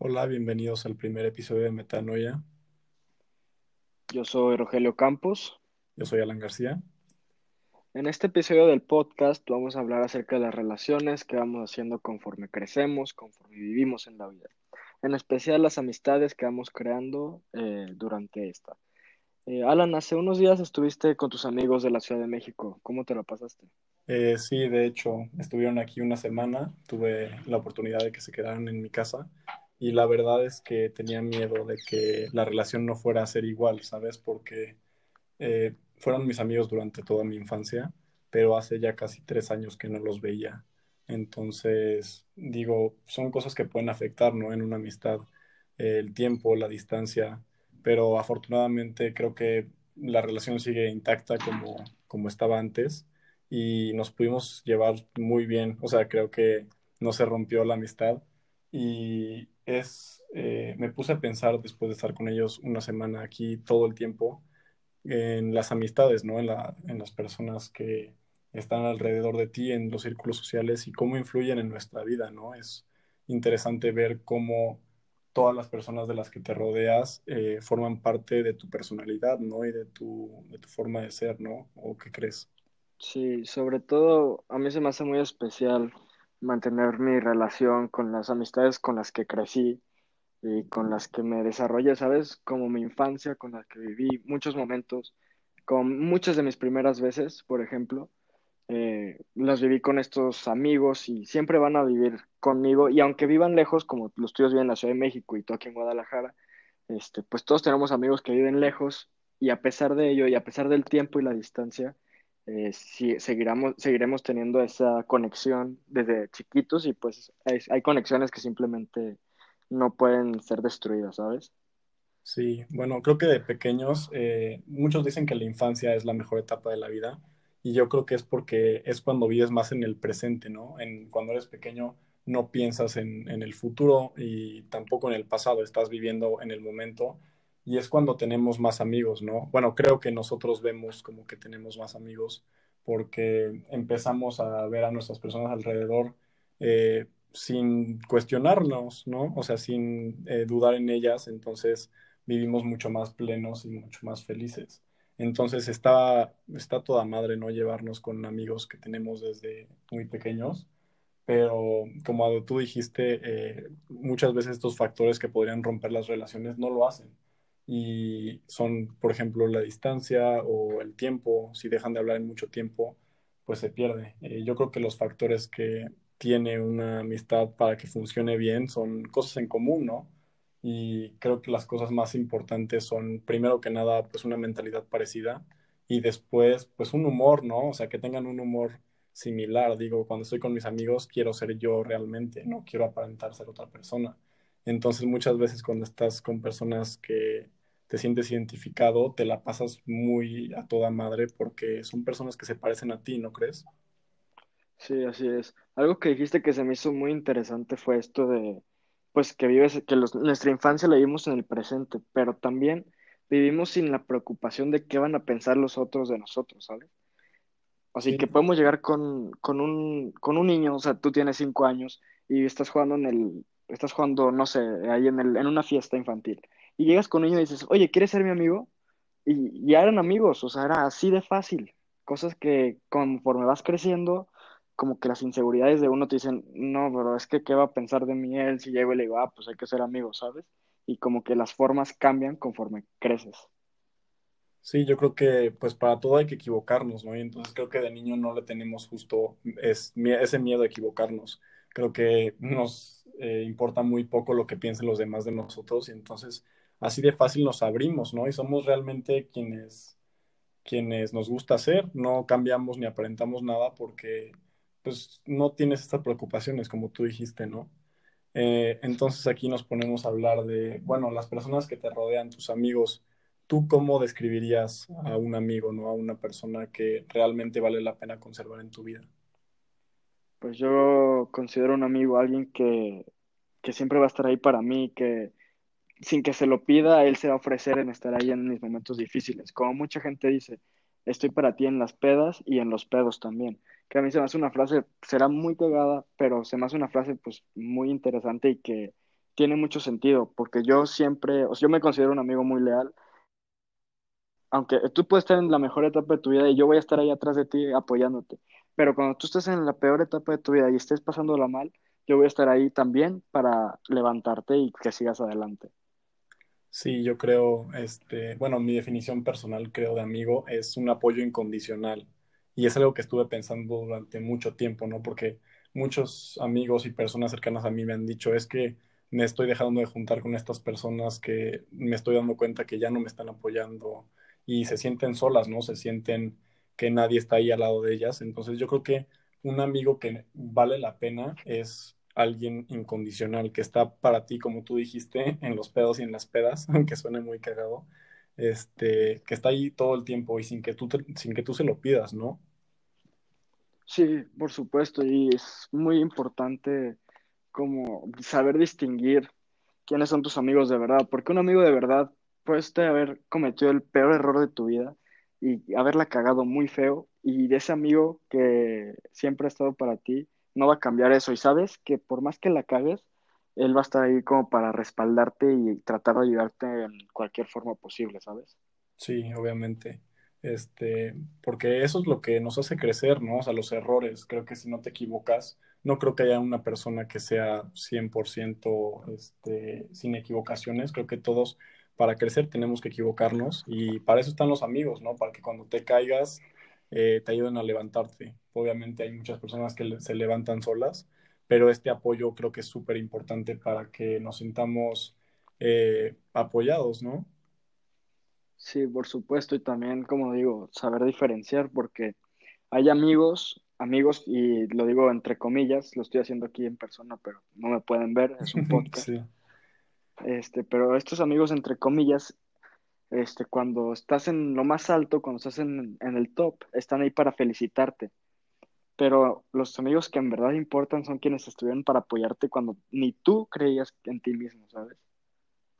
Hola, bienvenidos al primer episodio de Metanoia. Yo soy Rogelio Campos. Yo soy Alan García. En este episodio del podcast vamos a hablar acerca de las relaciones que vamos haciendo conforme crecemos, conforme vivimos en la vida. En especial las amistades que vamos creando eh, durante esta. Eh, Alan, hace unos días estuviste con tus amigos de la Ciudad de México. ¿Cómo te lo pasaste? Eh, sí, de hecho, estuvieron aquí una semana. Tuve la oportunidad de que se quedaran en mi casa y la verdad es que tenía miedo de que la relación no fuera a ser igual, ¿sabes? Porque eh, fueron mis amigos durante toda mi infancia, pero hace ya casi tres años que no los veía. Entonces, digo, son cosas que pueden afectar, ¿no? En una amistad, eh, el tiempo, la distancia, pero afortunadamente creo que la relación sigue intacta como, como estaba antes y nos pudimos llevar muy bien, o sea, creo que no se rompió la amistad y es, eh, me puse a pensar después de estar con ellos una semana aquí todo el tiempo en las amistades, ¿no? En la, en las personas que están alrededor de ti, en los círculos sociales y cómo influyen en nuestra vida, ¿no? Es interesante ver cómo todas las personas de las que te rodeas eh, forman parte de tu personalidad, ¿no? Y de tu, de tu forma de ser, ¿no? ¿O qué crees? Sí, sobre todo a mí se me hace muy especial mantener mi relación con las amistades con las que crecí y con las que me desarrollé, ¿sabes? Como mi infancia, con las que viví muchos momentos, con muchas de mis primeras veces, por ejemplo, eh, las viví con estos amigos y siempre van a vivir conmigo y aunque vivan lejos, como los tuyos viven en la Ciudad de México y tú aquí en Guadalajara, este, pues todos tenemos amigos que viven lejos y a pesar de ello y a pesar del tiempo y la distancia, eh, si, seguiremos, seguiremos teniendo esa conexión desde chiquitos y pues hay, conexiones que simplemente no pueden ser destruidas, ¿sabes? Sí, bueno, creo que de pequeños, eh, muchos dicen que la infancia es la mejor etapa de la vida y yo creo que es porque es cuando vives más en el presente, ¿no? En, cuando eres pequeño no piensas en, en el futuro y tampoco en el pasado, estás viviendo en el momento y es cuando tenemos más amigos, ¿no? Bueno, creo que nosotros vemos como que tenemos más amigos porque empezamos a ver a nuestras personas alrededor eh, sin cuestionarnos, ¿no? O sea, sin eh, dudar en ellas, entonces vivimos mucho más plenos y mucho más felices. Entonces está, está toda madre, ¿no? Llevarnos con amigos que tenemos desde muy pequeños, pero como tú dijiste, eh, muchas veces estos factores que podrían romper las relaciones no lo hacen y son, por ejemplo, la distancia o el tiempo. Si dejan de hablar en mucho tiempo, pues se pierde. Eh, yo creo que los factores que tiene una amistad para que funcione bien son cosas en común, ¿no? Y creo que las cosas más importantes son, primero que nada, pues una mentalidad parecida y después, pues un humor, ¿no? O sea, que tengan un humor similar. Digo, cuando estoy con mis amigos, quiero ser yo realmente, no quiero aparentar ser otra persona. Entonces, muchas veces cuando estás con personas que te sientes identificado, te la pasas muy a toda madre porque son personas que se parecen a ti, ¿no crees? Sí, así es. Algo que dijiste que se me hizo muy interesante fue esto de, pues que vives, que los- nuestra infancia la vivimos en el presente, pero también vivimos sin la preocupación de qué van a pensar los otros de nosotros, ¿sabes? Así Sí, que podemos llegar con, con un, con un niño, o sea, tú tienes cinco años y estás jugando en el, estás jugando, no sé, ahí en el, en una fiesta infantil. Y llegas con niño y dices, oye, ¿quieres ser mi amigo? Y ya eran amigos, o sea, era así de fácil. Cosas que conforme vas creciendo, como que las inseguridades de uno te dicen, no, pero es que, ¿qué va a pensar de mí él si llego y le digo, ah, pues hay que ser amigos, ¿sabes? Y como que las formas cambian conforme creces. sí, yo creo que pues para todo hay que equivocarnos, ¿no? Y entonces creo que de niño no le tenemos justo es, ese miedo a equivocarnos. Creo que nos eh, importa muy poco lo que piensen los demás de nosotros y entonces así de fácil nos abrimos, ¿no? Y somos realmente quienes quienes nos gusta hacer, no cambiamos ni aparentamos nada porque pues no tienes estas preocupaciones como tú dijiste, ¿no? Eh, entonces aquí nos ponemos a hablar de, bueno, las personas que te rodean, tus amigos, ¿tú cómo describirías a un amigo, ¿no? A una persona que realmente vale la pena conservar en tu vida? Pues yo considero un amigo alguien que, que siempre va a estar ahí para mí, que sin que se lo pida, él se va a ofrecer en estar ahí en mis momentos difíciles. Como mucha gente dice, estoy para ti en las pedas y en los pedos también. Que a mí se me hace una frase, será muy pegada, pero se me hace una frase pues muy interesante y que, tiene mucho sentido, porque yo siempre, o sea, yo me considero un amigo muy leal, aunque tú puedes estar en la mejor etapa de tu vida y yo voy a estar ahí atrás de ti apoyándote, pero cuando tú estés en la peor etapa de tu vida y estés pasándola mal, yo voy a estar ahí también para levantarte y que sigas adelante. Sí, yo creo, este, bueno, mi definición personal, creo, de amigo es un apoyo incondicional. Y es algo que estuve pensando durante mucho tiempo, ¿no? Porque muchos amigos y personas cercanas a mí me han dicho, es que me estoy dejando de juntar con estas personas que me estoy dando cuenta que ya no me están apoyando y se sienten solas, ¿no? Se sienten que nadie está ahí al lado de ellas. Entonces yo creo que un amigo que vale la pena es alguien incondicional, que está para ti, como tú dijiste, en los pedos y en las pedas, aunque suene muy cagado, este, que está ahí todo el tiempo y sin que tú, sin que tú se lo pidas, ¿no? Sí, por supuesto, y es muy importante como saber distinguir quiénes son tus amigos de verdad, porque un amigo de verdad puede haber cometido el peor error de tu vida y haberla cagado muy feo, y de ese amigo que siempre ha estado para ti, no va a cambiar eso. Y sabes que por más que la cagues, él va a estar ahí como para respaldarte y tratar de ayudarte en cualquier forma posible, ¿sabes? Sí, obviamente. Este, porque eso es lo que nos hace crecer, ¿no? O sea, los errores. Creo que si no te equivocas, no creo que haya una persona que sea 100% este, sin equivocaciones. Creo que todos, para crecer, tenemos que equivocarnos y para eso están los amigos, ¿no? Para que cuando te caigas, eh, te ayuden a levantarte. Obviamente hay muchas personas que se levantan solas, pero este apoyo creo que es súper importante para que nos sintamos eh, apoyados, ¿no? Sí, por supuesto, y también, como digo, saber diferenciar, porque hay amigos, amigos, y lo digo entre comillas, lo estoy haciendo aquí en persona, pero no me pueden ver, es un podcast. Sí. Este, pero estos amigos, entre comillas, este, cuando estás en lo más alto, cuando estás en, en el top, están ahí para felicitarte. Pero los amigos que en verdad importan son quienes estuvieron para apoyarte cuando ni tú creías en ti mismo, ¿sabes?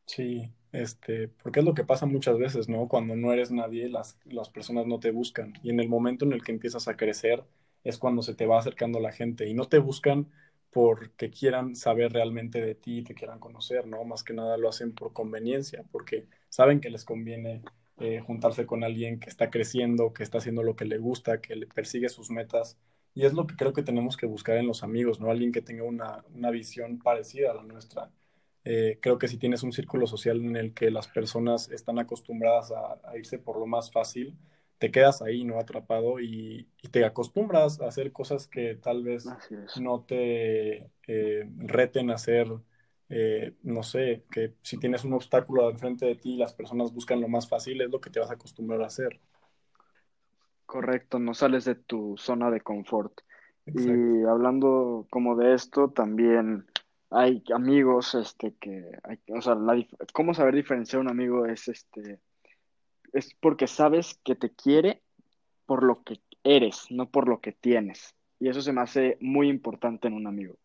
Sí, este, porque es lo que pasa muchas veces, ¿no? Cuando no eres nadie, las, las personas no te buscan. Y en el momento en el que empiezas a crecer, es cuando se te va acercando la gente. Y no te buscan porque quieran saber realmente de ti te quieran conocer, ¿no? Más que nada lo hacen por conveniencia, porque saben que les conviene eh, juntarse con alguien que está creciendo, que está haciendo lo que le gusta, que le persigue sus metas. Y es lo que creo que tenemos que buscar en los amigos, ¿no? Alguien que tenga una, una visión parecida a la nuestra. Eh, creo que si tienes un círculo social en el que las personas están acostumbradas a irse por lo más fácil, te quedas ahí, ¿no? Atrapado y, te acostumbras a hacer cosas que tal vez no te eh, reten a hacer, eh, no sé, que si tienes un obstáculo enfrente de ti y las personas buscan lo más fácil, es lo que te vas a acostumbrar a hacer. Correcto, no sales de tu zona de confort. Y hablando como de esto, también hay amigos, este, que, hay, o sea, cómo saber diferenciar un amigo es, este, es porque sabes que te quiere por lo que eres, no por lo que tienes. Y eso se me hace muy importante en un amigo.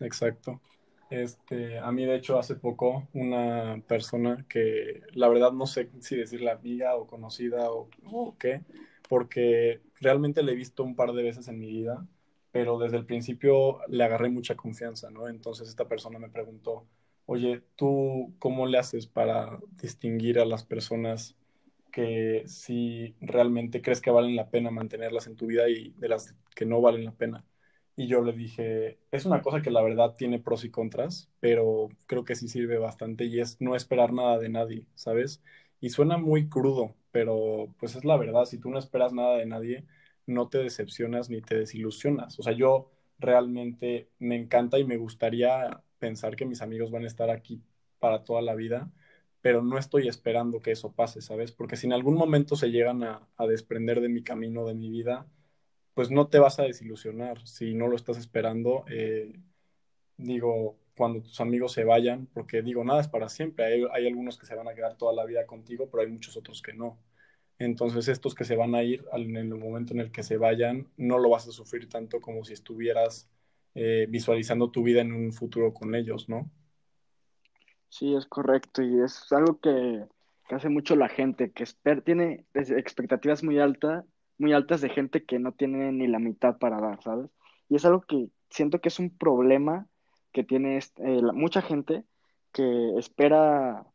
Exacto. Este, a mí, de hecho, hace poco una persona que la verdad no sé si decirle amiga o conocida o, o qué, porque realmente le he visto un par de veces en mi vida, pero desde el principio le agarré mucha confianza, ¿no? Entonces esta persona me preguntó, oye, ¿tú cómo le haces para distinguir a las personas que si realmente crees que valen la pena mantenerlas en tu vida y de las que no valen la pena. Y yo le dije, es una cosa que la verdad tiene pros y contras, pero creo que sí sirve bastante y es no esperar nada de nadie, ¿sabes? Y suena muy crudo, pero pues es la verdad, si tú no esperas nada de nadie, no te decepcionas ni te desilusionas. O sea, yo realmente me encanta y me gustaría pensar que mis amigos van a estar aquí para toda la vida pero no estoy esperando que eso pase, ¿sabes? Porque si en algún momento se llegan a, desprender de mi camino, de mi vida, pues no te vas a desilusionar si no lo estás esperando. Eh, digo, cuando tus amigos se vayan, porque digo, nada es para siempre. Hay, hay, algunos que se van a quedar toda la vida contigo, pero hay muchos otros que no. Entonces, estos que se van a ir en el momento en el que se vayan, no lo vas a sufrir tanto como si estuvieras eh, visualizando tu vida en un futuro con ellos, ¿no? Sí, es correcto y es algo que, hace mucho la gente, que tiene expectativas muy altas, muy altas de gente que no tiene ni la mitad para dar, ¿sabes? Y es algo que siento que es un problema que tiene eh, mucha gente que espera,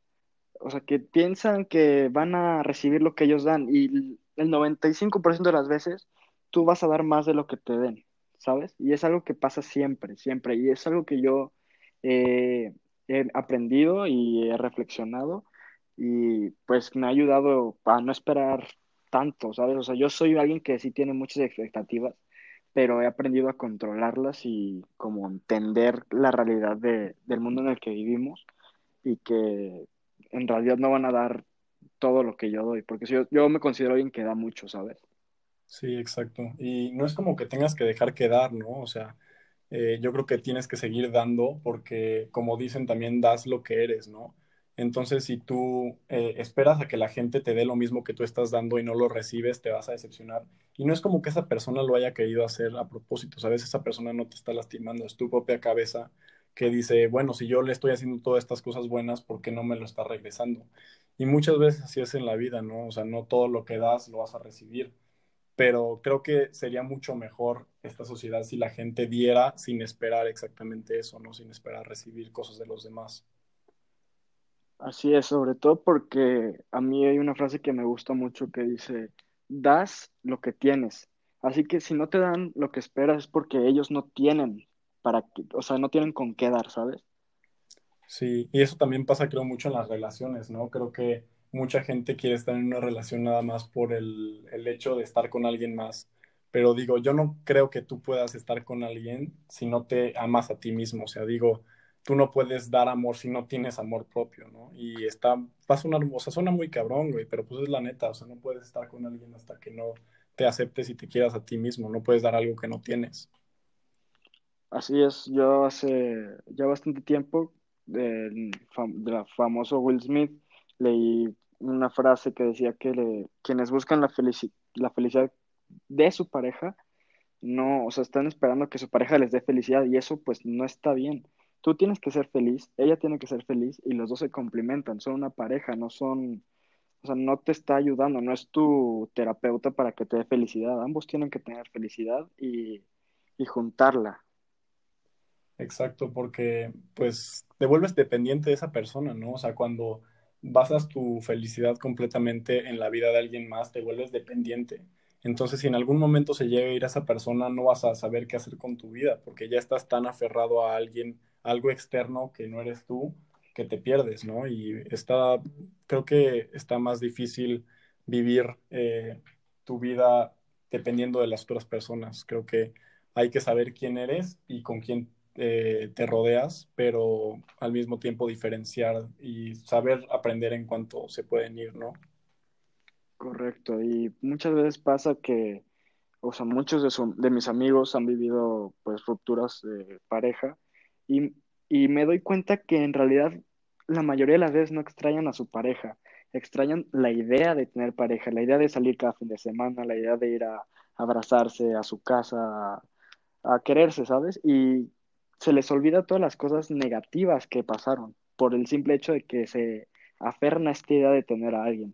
o sea, que piensan que van a recibir lo que ellos dan y el 95% de las veces tú vas a dar más de lo que te den, ¿sabes? Y es algo que pasa siempre, siempre. Y es algo que yo he aprendido y he reflexionado y pues me ha ayudado a no esperar tanto, ¿sabes? O sea, yo soy alguien que sí tiene muchas expectativas, pero he aprendido a controlarlas y como entender la realidad de, del mundo en el que vivimos y que en realidad no van a dar todo lo que yo doy, porque yo, yo me considero alguien que da mucho, ¿sabes? Sí, exacto. Y no es como que tengas que dejar que dar, ¿no? O sea, eh, yo creo que tienes que seguir dando porque, como dicen, también das lo que eres, ¿no? Entonces, si tú eh, esperas a que la gente te dé lo mismo que tú estás dando y no lo recibes, te vas a decepcionar. Y no es como que esa persona lo haya querido hacer a propósito, ¿sabes? Esa persona no te está lastimando, es tu propia cabeza que dice, bueno, si yo le estoy haciendo todas estas cosas buenas, ¿por qué no me lo está regresando? Y muchas veces así es en la vida, ¿no? O sea, no todo lo que das lo vas a recibir. Pero creo que sería mucho mejor esta sociedad si la gente diera sin esperar exactamente eso, ¿no? Sin esperar recibir cosas de los demás. Así es, sobre todo porque a mí hay una frase que me gusta mucho que dice, das lo que tienes. Así que si no te dan lo que esperas es porque ellos no tienen para que, o sea, no tienen con qué dar, ¿sabes? Sí, y eso también pasa creo mucho en las relaciones, ¿no? Creo que mucha gente quiere estar en una relación nada más por el, el hecho de estar con alguien más. Pero digo, yo no creo que tú puedas estar con alguien si no te amas a ti mismo. O sea, digo, tú no puedes dar amor si no tienes amor propio, ¿no? Y está, va a sonar, o sea, suena muy cabrón, güey, pero pues es la neta, o sea, no puedes estar con alguien hasta que no te aceptes y te quieras a ti mismo, no puedes dar algo que no tienes. Así es, yo hace ya bastante tiempo del, famoso Will Smith leí una frase que decía que le, quienes buscan la, la felicidad de su pareja, no, o sea, están esperando que su pareja les dé felicidad y eso pues no está bien tú tienes que ser feliz, ella tiene que ser feliz y los dos se complementan, son una pareja, no son, o sea, no te está ayudando, no es tu terapeuta para que te dé felicidad, ambos tienen que tener felicidad y, y juntarla. Exacto, porque pues te vuelves dependiente de esa persona, ¿no? O sea, cuando basas tu felicidad completamente en la vida de alguien más, te vuelves dependiente. Entonces, si en algún momento se llega a ir a esa persona, no vas a saber qué hacer con tu vida, porque ya estás tan aferrado a alguien algo externo que no eres tú, que te pierdes, ¿no? Y está, creo que está más difícil vivir eh, tu vida dependiendo de las otras personas. Creo que hay que saber quién eres y con quién eh, te rodeas, pero al mismo tiempo diferenciar y saber aprender en cuanto se pueden ir, ¿no? Correcto, y muchas veces pasa que, o sea, muchos de, de mis amigos han vivido pues rupturas de pareja y, me doy cuenta que en realidad la mayoría de las veces no extrañan a su pareja, extrañan la idea de tener pareja, la idea de salir cada fin de semana, la idea de ir a, abrazarse a su casa, a, a, quererse, ¿sabes? Y se les olvida todas las cosas negativas que pasaron por el simple hecho de que se aferran a esta idea de tener a alguien.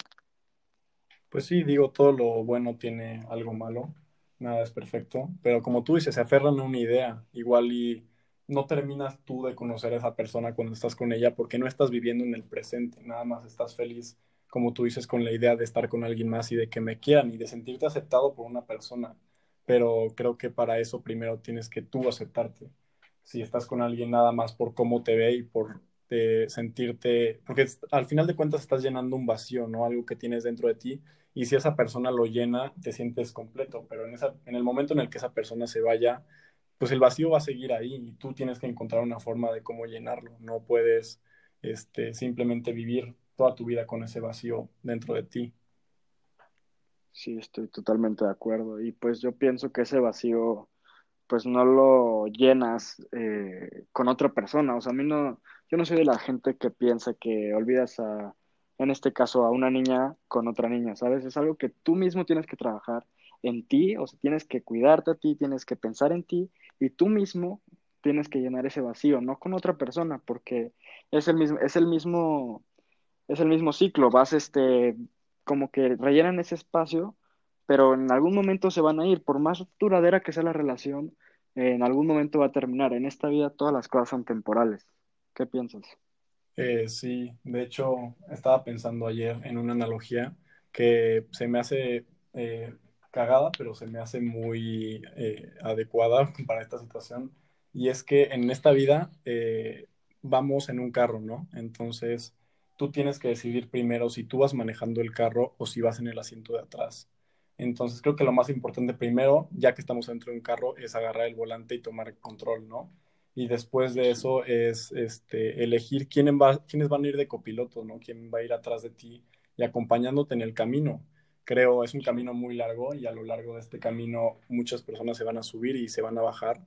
Pues sí, digo, todo lo bueno tiene algo malo, nada es perfecto, pero como tú dices, se aferran a una idea, igual y no terminas tú de conocer a esa persona cuando estás con ella porque no estás viviendo en el presente, nada más estás feliz, como tú dices, con la idea de estar con alguien más y de que me quieran y de sentirte aceptado por una persona. Pero creo que para eso primero tienes que tú aceptarte. Si estás con alguien nada más por cómo te ve y por de sentirte, porque al final de cuentas estás llenando un vacío, ¿no? Algo que tienes dentro de ti y si esa persona lo llena, te sientes completo, pero en, esa, en el momento en el que esa persona se vaya, pues el vacío va a seguir ahí y tú tienes que encontrar una forma de cómo llenarlo. No puedes este, simplemente vivir toda tu vida con ese vacío dentro de ti. Sí, estoy totalmente de acuerdo. Y pues yo pienso que ese vacío, pues no lo llenas eh, con otra persona. O sea, a mí no, yo no soy de la gente que piensa que olvidas a, en este caso, a una niña con otra niña, ¿sabes? Es algo que tú mismo tienes que trabajar en ti, o sea, tienes que cuidarte a ti, tienes que pensar en ti y tú mismo tienes que llenar ese vacío, no con otra persona, porque es el mismo, es el mismo, es el mismo ciclo, vas este, como que rellenan ese espacio, pero en algún momento se van a ir, por más duradera que sea la relación, en algún momento va a terminar. En esta vida todas las cosas son temporales. ¿Qué piensas? Eh, sí, de hecho, estaba pensando ayer en una analogía que se me hace eh, cagada, pero se me hace muy eh, adecuada para esta situación. Y es que en esta vida eh, vamos en un carro, ¿no? Entonces, tú tienes que decidir primero si tú vas manejando el carro o si vas en el asiento de atrás. Entonces, creo que lo más importante primero, ya que estamos dentro de un carro, es agarrar el volante y tomar control, ¿no? y después de eso es este, elegir quiénes, va, quiénes van a ir de copiloto, ¿no? Quién va a ir atrás de ti y acompañándote en el camino. Creo es un camino muy largo y a lo largo de este camino muchas personas se van a subir y se van a bajar,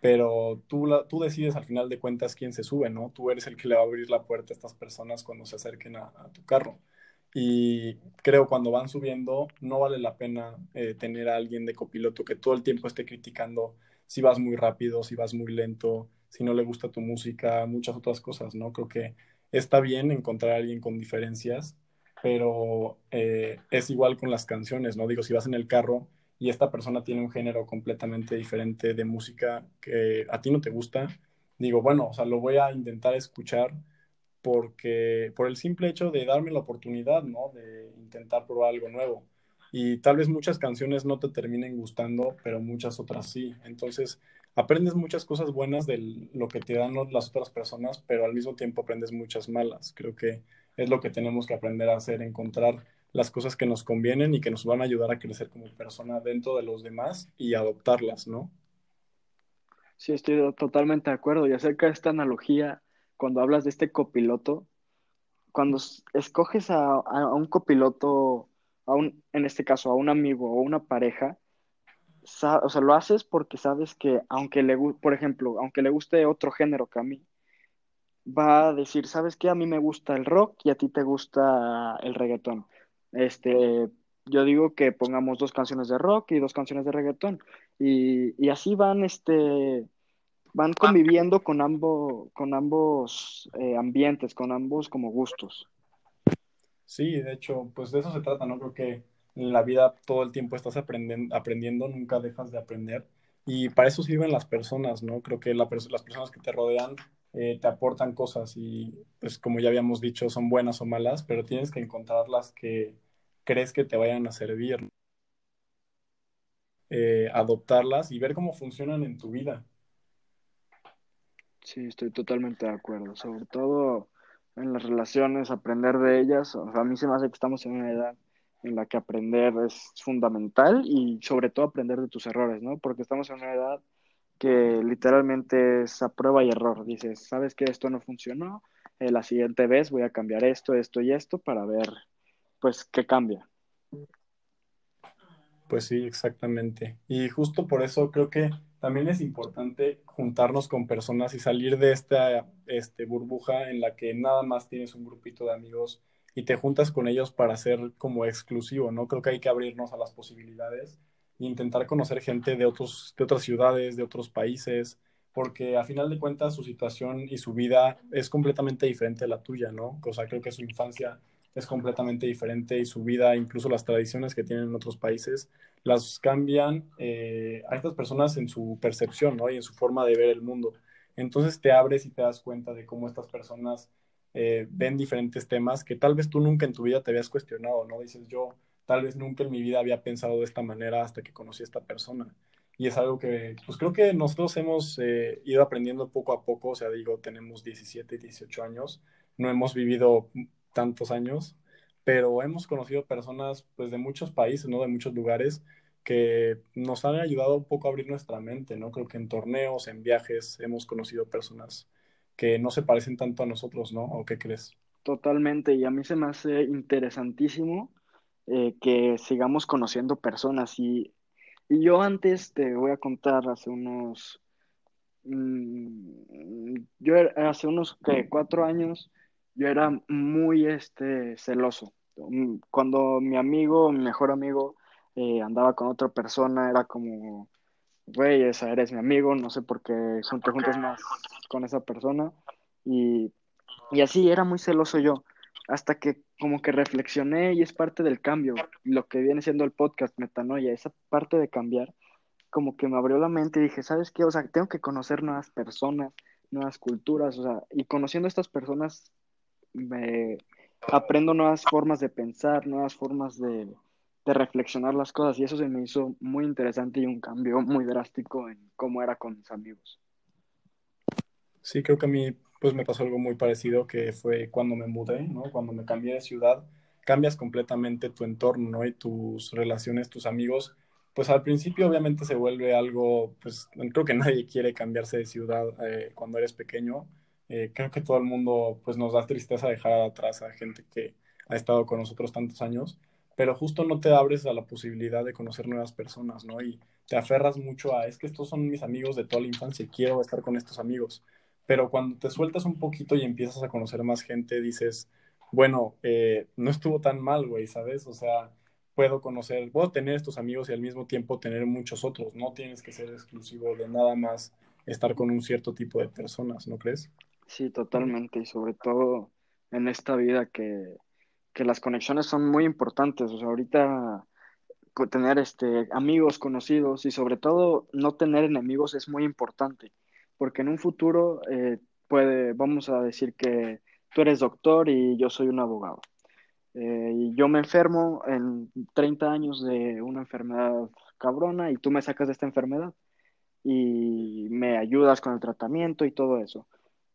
pero tú, la, tú decides al final de cuentas quién se sube, ¿no? Tú eres el que le va a abrir la puerta a estas personas cuando se acerquen a, a tu carro. Y creo cuando van subiendo no vale la pena eh, tener a alguien de copiloto que todo el tiempo esté criticando si vas muy rápido, si vas muy lento, si no le gusta tu música, muchas otras cosas, ¿no? Creo que está bien encontrar a alguien con diferencias, pero eh, es igual con las canciones, ¿no? Digo, si vas en el carro y esta persona tiene un género completamente diferente de música que a ti no te gusta, digo, bueno, o sea, lo voy a intentar escuchar porque por el simple hecho de darme la oportunidad, ¿no? De intentar probar algo nuevo y tal vez muchas canciones no te terminen gustando, pero muchas otras sí. Entonces, aprendes muchas cosas buenas de lo que te dan las otras personas, pero al mismo tiempo aprendes muchas malas. Creo que es lo que tenemos que aprender a hacer, encontrar las cosas que nos convienen y que nos van a ayudar a crecer como persona dentro de los demás y adoptarlas, ¿no? Sí, estoy totalmente de acuerdo. Y acerca de esta analogía, cuando hablas de este copiloto, cuando escoges a, a un copiloto a un, en este caso, a un amigo o una pareja, o sea, lo haces porque sabes que aunque le, por ejemplo, aunque le guste otro género que a mí, va a decir, ¿sabes qué? A mí me gusta el rock y a ti te gusta el reggaetón. Este, yo digo que pongamos dos canciones de rock y dos canciones de reggaetón. Y, y así van, este, van conviviendo con, ambos con ambos eh, ambientes, con ambos como gustos. Sí, de hecho, pues de eso se trata, ¿no? Creo que en la vida todo el tiempo estás aprendiendo, aprendiendo nunca dejas de aprender. Y para eso sirven las personas, ¿no? Creo que las personas que te rodean eh, te aportan cosas y, pues como ya habíamos dicho, son buenas o malas, pero tienes que encontrar las que crees que te vayan a servir, eh, adoptarlas y ver cómo funcionan en tu vida. Sí, estoy totalmente de acuerdo. Sobre todo en las relaciones, aprender de ellas. A mí se me hace que estamos en una edad en la que aprender es fundamental y sobre todo aprender de tus errores, ¿no? Porque estamos en una edad que literalmente es a prueba y error. Dices, ¿sabes que esto no funcionó? Eh, la siguiente vez voy a cambiar esto, esto y esto para ver, pues, qué cambia. Pues sí, exactamente. Y justo por eso creo que también es importante juntarnos con personas y salir de esta este, burbuja en la que nada más tienes un grupito de amigos y te juntas con ellos para ser como exclusivo, ¿no? Creo que hay que abrirnos a las posibilidades intentar conocer gente de, otros, de otras ciudades, de otros países, porque a final de cuentas su situación y su vida es completamente diferente a la tuya, ¿no? O sea, creo que su infancia es completamente diferente y su vida, incluso las tradiciones que tienen en otros países, las cambian eh, a estas personas en su percepción ¿no? y en su forma de ver el mundo. Entonces te abres y te das cuenta de cómo estas personas eh, ven diferentes temas que tal vez tú nunca en tu vida te habías cuestionado, ¿no? Dices, yo tal vez nunca en mi vida había pensado de esta manera hasta que conocí a esta persona. Y es algo que, pues creo que nosotros hemos eh, ido aprendiendo poco a poco, o sea, digo, tenemos 17, 18 años, no hemos vivido tantos años, pero hemos conocido personas pues de muchos países, ¿no? De muchos lugares que nos han ayudado un poco a abrir nuestra mente, ¿no? Creo que en torneos, en viajes, hemos conocido personas que no se parecen tanto a nosotros, ¿no? ¿O qué crees? Totalmente, y a mí se me hace interesantísimo eh, que sigamos conociendo personas. Y, y, yo antes te voy a contar, hace unos, mmm, yo hace unos ¿qué? cuatro años, yo era muy este, celoso. Mm, cuando mi amigo, mi mejor amigo, eh, andaba con otra persona, era como, güey, esa eres mi amigo, no sé por qué son te juntas más con esa persona. Y, y así era muy celoso yo, hasta que como que reflexioné y es parte del cambio, lo que viene siendo el podcast Metanoia, esa parte de cambiar, como que me abrió la mente y dije, ¿sabes qué? O sea, tengo que conocer nuevas personas, nuevas culturas, o sea, y conociendo estas personas me aprendo nuevas formas de pensar, nuevas formas de, de reflexionar las cosas y eso se me hizo muy interesante y un cambio muy drástico en cómo era con mis amigos. Sí, creo que a mí pues me pasó algo muy parecido que fue cuando me mudé, ¿no? Cuando me cambié de ciudad, cambias completamente tu entorno, ¿no? Y tus relaciones, tus amigos, pues al principio obviamente se vuelve algo, pues creo que nadie quiere cambiarse de ciudad eh, cuando eres pequeño. Eh, creo que todo el mundo pues nos da tristeza dejar atrás a gente que ha estado con nosotros tantos años pero justo no te abres a la posibilidad de conocer nuevas personas, ¿no? Y te aferras mucho a, es que estos son mis amigos de toda la infancia, quiero estar con estos amigos. Pero cuando te sueltas un poquito y empiezas a conocer más gente, dices, bueno, eh, no estuvo tan mal, güey, ¿sabes? O sea, puedo conocer, puedo tener estos amigos y al mismo tiempo tener muchos otros. No tienes que ser exclusivo de nada más estar con un cierto tipo de personas, ¿no crees? Sí, totalmente. Y sobre todo en esta vida que que las conexiones son muy importantes. O sea, ahorita tener este, amigos conocidos y sobre todo no tener enemigos es muy importante, porque en un futuro eh, puede, vamos a decir que tú eres doctor y yo soy un abogado. Eh, y yo me enfermo en 30 años de una enfermedad cabrona y tú me sacas de esta enfermedad y me ayudas con el tratamiento y todo eso.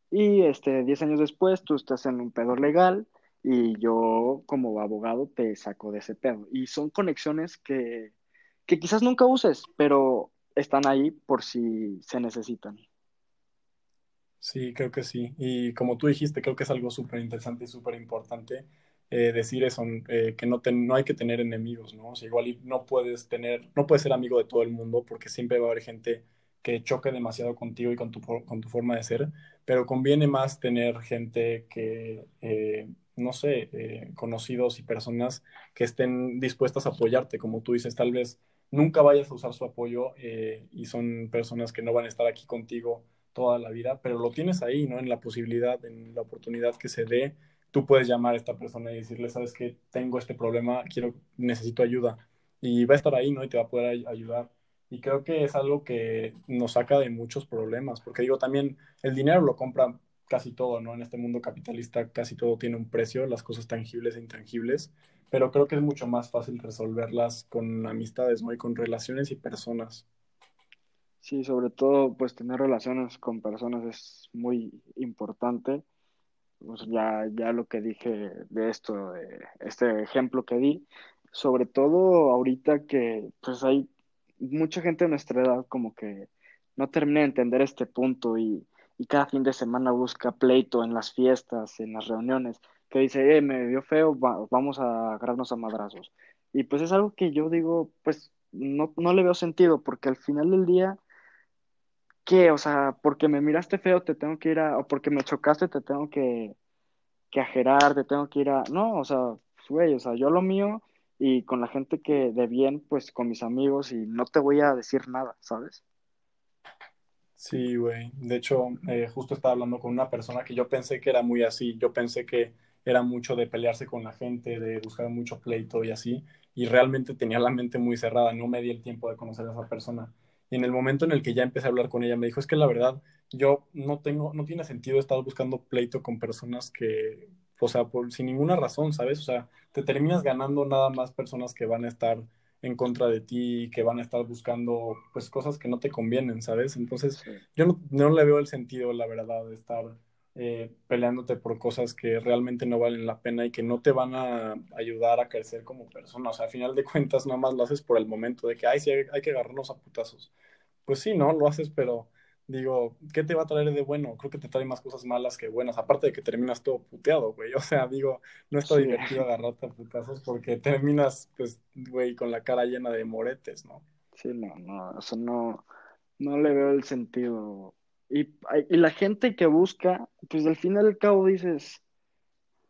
Y este, 10 años después tú estás en un pedo legal y yo como abogado te saco de ese pedo. Y son conexiones que, que quizás nunca uses, pero están ahí por si se necesitan. Sí, creo que sí. Y como tú dijiste, creo que es algo súper interesante y súper importante eh, decir eso, eh, que no, hay que tener enemigos, ¿no? O sea, igual no puedes tener, no puedes ser amigo de todo el mundo porque siempre va a haber gente que choque demasiado contigo y con tu, forma de ser, pero conviene más tener gente que eh, no sé, conocidos y personas que estén dispuestas a apoyarte, como tú dices, tal vez nunca vayas a usar su apoyo y son personas que no van a estar aquí contigo toda la vida, pero lo tienes ahí, ¿no? En la posibilidad, en la oportunidad que se dé, tú puedes llamar a esta persona y decirle, sabes que tengo este problema, quiero, necesito ayuda, y va a estar ahí, ¿no? Y te va a poder ayudar. Y creo que es algo que nos saca de muchos problemas, porque digo, también el dinero lo compra casi todo, ¿no? En este mundo capitalista casi todo tiene un precio, las cosas tangibles e intangibles, pero creo que es mucho más fácil resolverlas con amistades, ¿no? Y con relaciones y personas. Sí, sobre todo, pues tener relaciones con personas es muy importante. Pues ya, ya lo que dije de esto, de este ejemplo que di, sobre todo ahorita que pues hay mucha gente de nuestra edad como que no termina de entender este punto y y cada fin de semana busca pleito en las fiestas, en las reuniones, que dice, eh, me dio feo, vamos a agarrarnos a madrazos. Y pues es algo que yo digo, pues no, no le veo sentido, porque al final del día, ¿qué? O sea, porque me miraste feo, te tengo que ir a, o porque me chocaste, te tengo que, que ajerar, te tengo que ir a, no, o sea, güey, o sea, yo lo mío y con la gente que de bien, pues con mis amigos y no te voy a decir nada, ¿sabes? Sí, güey. De hecho, eh, justo estaba hablando con una persona que yo pensé que era muy así. Yo pensé que era mucho de pelearse con la gente, de buscar mucho pleito y así. Y realmente tenía la mente muy cerrada. No me di el tiempo de conocer a esa persona. Y en el momento en el que ya empecé a hablar con ella, me dijo, es que la verdad, yo no tengo, no tiene sentido estar buscando pleito con personas que, o sea, por, sin ninguna razón, ¿sabes? O sea, te terminas ganando nada más personas que van a estar en contra de ti, que van a estar buscando pues cosas que no te convienen, ¿sabes? Entonces yo no, no, le veo el sentido, la verdad, de estar eh, peleándote por cosas que realmente no valen la pena y que no te van a ayudar a crecer como persona. O sea, al final de cuentas nada más lo haces por el momento de que, ay, sí, hay, hay que agarrarnos a putazos. Pues sí, ¿no? Lo haces, pero digo, ¿qué te va a traer de bueno? Creo que te trae más cosas malas que buenas, aparte de que terminas todo puteado, güey. O sea, digo, no está divertido agarrarte a putazos porque terminas, pues, güey, con la cara llena de moretes, ¿no? Sí, no, no, eso no, no le veo el sentido. Y, y la gente que busca, pues al fin y al cabo dices,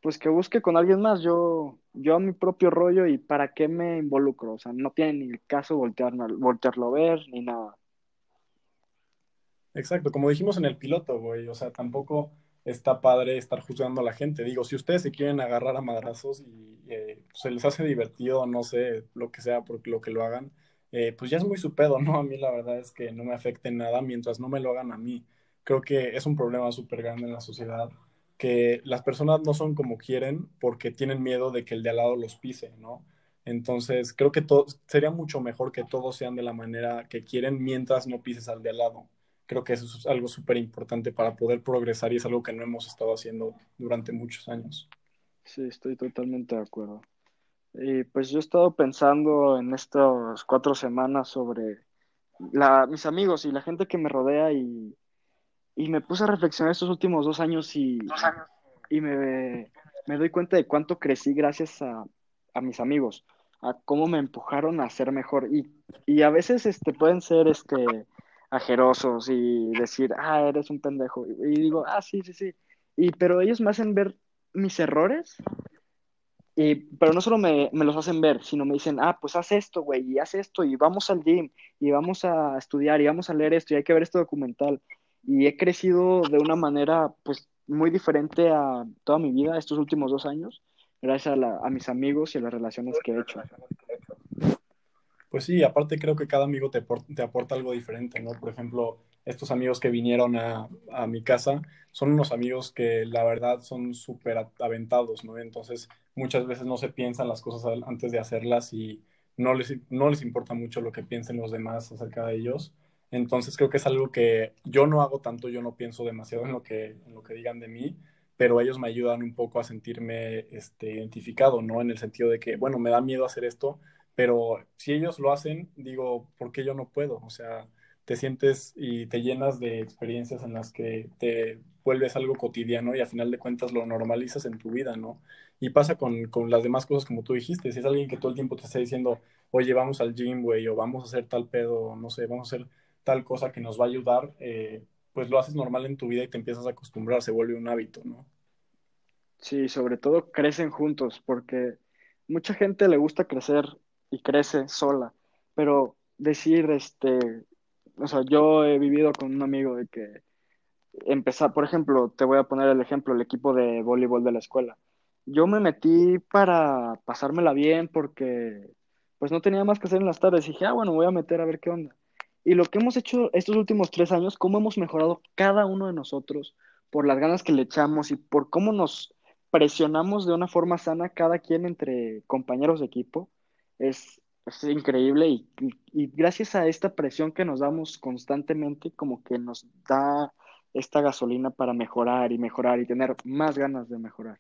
pues que busque con alguien más, yo, yo a mi propio rollo y para qué me involucro, o sea, no tiene ni caso voltearlo a ver ni nada. Exacto, como dijimos en el piloto, güey, o sea, tampoco está padre estar juzgando a la gente. Digo, si ustedes se quieren agarrar a madrazos y eh, se les hace divertido, no sé, lo que sea, por lo que lo hagan, eh, pues ya es muy su pedo, ¿no? A mí la verdad es que no me afecte nada mientras no me lo hagan a mí. Creo que es un problema súper grande en la sociedad que las personas no son como quieren porque tienen miedo de que el de al lado los pise, ¿no? Entonces, creo que sería mucho mejor que todos sean de la manera que quieren mientras no pises al de al lado. Creo que eso es algo súper importante para poder progresar y es algo que no hemos estado haciendo durante muchos años. Sí, estoy totalmente de acuerdo. Y pues yo he estado pensando en estas cuatro semanas sobre la, mis amigos y la gente que me rodea y, y me puse a reflexionar estos últimos dos años y, y me, me doy cuenta de cuánto crecí gracias a, a mis amigos, a cómo me empujaron a ser mejor. Y, y a veces este, pueden ser este, ajerosos y decir, ah, eres un pendejo. Y, digo, ah, sí, sí, sí. Y, pero ellos me hacen ver mis errores, y, pero no solo me, me los hacen ver, sino me dicen, ah, pues haz esto, güey, y haz esto, y vamos al gym, y vamos a estudiar, y vamos a leer esto, y hay que ver este documental. Y he crecido de una manera, pues, muy diferente a toda mi vida estos últimos dos años, gracias a, la, a mis amigos y a las relaciones que he hecho. Pues sí, aparte creo que cada amigo te, te aporta algo diferente, ¿no? Por ejemplo, estos amigos que vinieron a, a mi casa son unos amigos que la verdad son súper aventados, ¿no? Entonces muchas veces no se piensan las cosas antes de hacerlas y no les, no les importa mucho lo que piensen los demás acerca de ellos. Entonces creo que es algo que yo no hago tanto, yo no pienso demasiado en lo que, en lo que digan de mí, pero ellos me ayudan un poco a sentirme este, identificado, ¿no? En el sentido de que, bueno, me da miedo hacer esto, pero si ellos lo hacen, digo, ¿por qué yo no puedo? O sea, te sientes y te llenas de experiencias en las que te vuelves algo cotidiano y a final de cuentas lo normalizas en tu vida, ¿no? Y pasa con, con las demás cosas como tú dijiste, si es alguien que todo el tiempo te está diciendo, oye, vamos al gym, güey, o vamos a hacer tal pedo, no sé, vamos a hacer tal cosa que nos va a ayudar, eh, pues lo haces normal en tu vida y te empiezas a acostumbrar, se vuelve un hábito, ¿no? Sí, sobre todo crecen juntos, porque mucha gente le gusta crecer y crece sola, pero decir, este, o sea, yo he vivido con un amigo de que empezar, por ejemplo, te voy a poner el ejemplo, el equipo de voleibol de la escuela. Yo me metí para pasármela bien porque pues no tenía más que hacer en las tardes. Y dije, ah, bueno, voy a meter a ver qué onda. Y lo que hemos hecho estos últimos tres años, cómo hemos mejorado cada uno de nosotros por las ganas que le echamos y por cómo nos presionamos de una forma sana cada quien entre compañeros de equipo, es, es increíble y, y, gracias a esta presión que nos damos constantemente, como que nos da esta gasolina para mejorar y mejorar y tener más ganas de mejorar.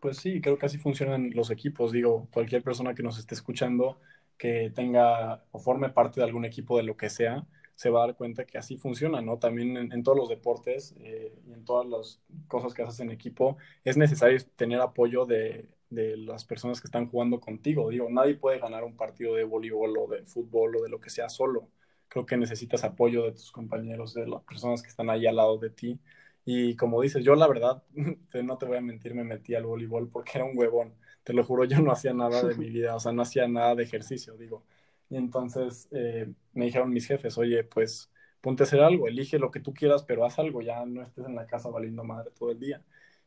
Pues sí, creo que así funcionan los equipos. Digo, cualquier persona que nos esté escuchando, que tenga o forme parte de algún equipo de lo que sea, se va a dar cuenta que así funciona, ¿no? También en, todos los deportes eh, y en todas las cosas que haces en equipo, es necesario tener apoyo de, de las personas que están jugando contigo. Digo, nadie puede ganar un partido de voleibol o de fútbol o de lo que sea solo. Creo que necesitas apoyo de tus compañeros, de las personas que están ahí al lado de ti. Y como dices, yo la verdad, no te voy a mentir, me metí al voleibol porque era un huevón. Te lo juro, yo no hacía nada de mi vida, o sea, no hacía nada de ejercicio, digo. Y entonces eh, me dijeron mis jefes, oye, pues ponte a hacer algo, elige lo que tú quieras, pero haz algo, ya no estés en la casa valiendo madre todo el día.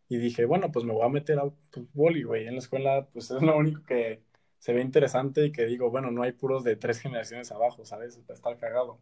Y dije, bueno, pues me voy a meter a pues, güey. En la escuela, pues es lo único que se ve interesante y que digo, bueno, no hay puros de tres generaciones abajo, ¿sabes? Está estar cagado.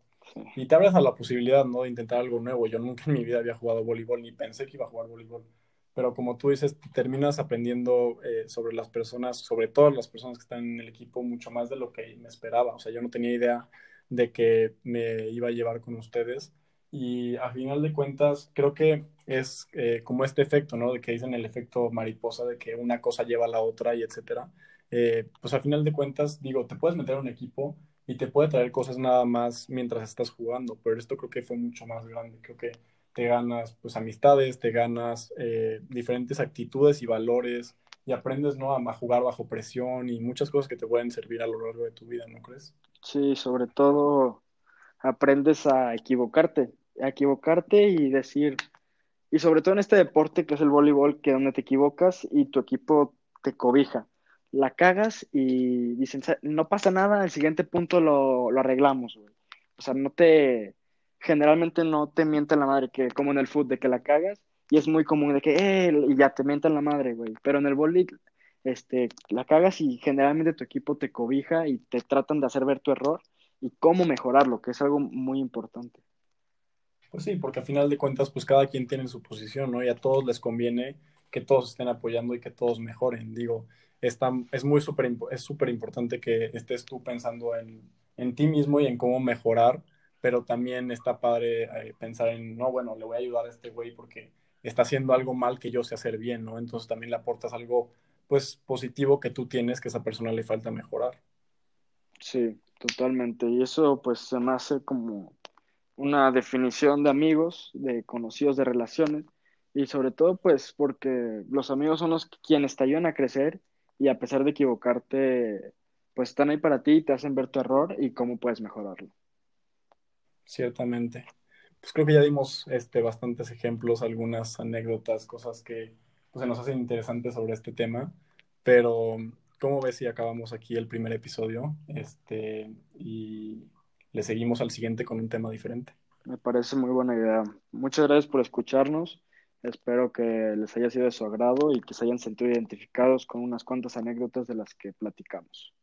Y te abres a la posibilidad, ¿no? De intentar algo nuevo. Yo nunca en mi vida había jugado voleibol, ni pensé que iba a jugar voleibol. Pero como tú dices, terminas aprendiendo eh, sobre las personas, sobre todas las personas que están en el equipo, mucho más de lo que me esperaba. O sea, yo no tenía idea de que me iba a llevar con ustedes y a final de cuentas creo que es eh, como este efecto, ¿no? De que dicen el efecto mariposa, de que una cosa lleva a la otra y etcétera. Eh, pues a final de cuentas, digo, te puedes meter en un equipo y te puede traer cosas nada más mientras estás jugando, pero esto creo que fue mucho más grande. Creo que te ganas pues amistades, te ganas eh, diferentes actitudes y valores y aprendes ¿no? a jugar bajo presión y muchas cosas que te pueden servir a lo largo de tu vida, ¿no crees? Sí, sobre todo aprendes a equivocarte equivocarte y decir, y sobre todo en este deporte que es el voleibol, que donde te equivocas y tu equipo te cobija. La cagas y dicen, no pasa nada, el siguiente punto lo, lo arreglamos, O sea, no te, generalmente no te mienten la madre, que como en el fútbol, de que la cagas, y es muy común de que, eh, y ya te mientan la madre, güey. Pero en el voleibol, este, la cagas y generalmente tu equipo te cobija y te tratan de hacer ver tu error y cómo mejorarlo, que es algo muy importante. Pues sí, porque al final de cuentas, pues cada quien tiene su posición, ¿no? Y a todos les conviene que todos estén apoyando y que todos mejoren. Digo, es, es muy súper es súper importante que estés tú pensando en, en, ti mismo y en cómo mejorar, pero también está padre eh, pensar en, no, bueno, le voy a ayudar a este güey porque está haciendo algo mal que yo sé hacer bien, ¿no? Entonces también le aportas algo, pues, positivo que tú tienes que a esa persona le falta mejorar. Sí, totalmente. Y eso, pues, se me hace como una definición de amigos, de conocidos, de relaciones, y sobre todo pues porque los amigos son los quienes te ayudan a crecer y a pesar de equivocarte, pues están ahí para ti y te hacen ver tu error y cómo puedes mejorarlo. Ciertamente. Pues creo que ya dimos este, bastantes ejemplos, algunas anécdotas, cosas que pues, se nos hacen interesantes sobre este tema, pero ¿cómo ves si acabamos aquí el primer episodio? Este, y le seguimos al siguiente con un tema diferente. Me parece muy buena idea. Muchas gracias por escucharnos. Espero que les haya sido de su agrado y que se hayan sentido identificados con unas cuantas anécdotas de las que platicamos.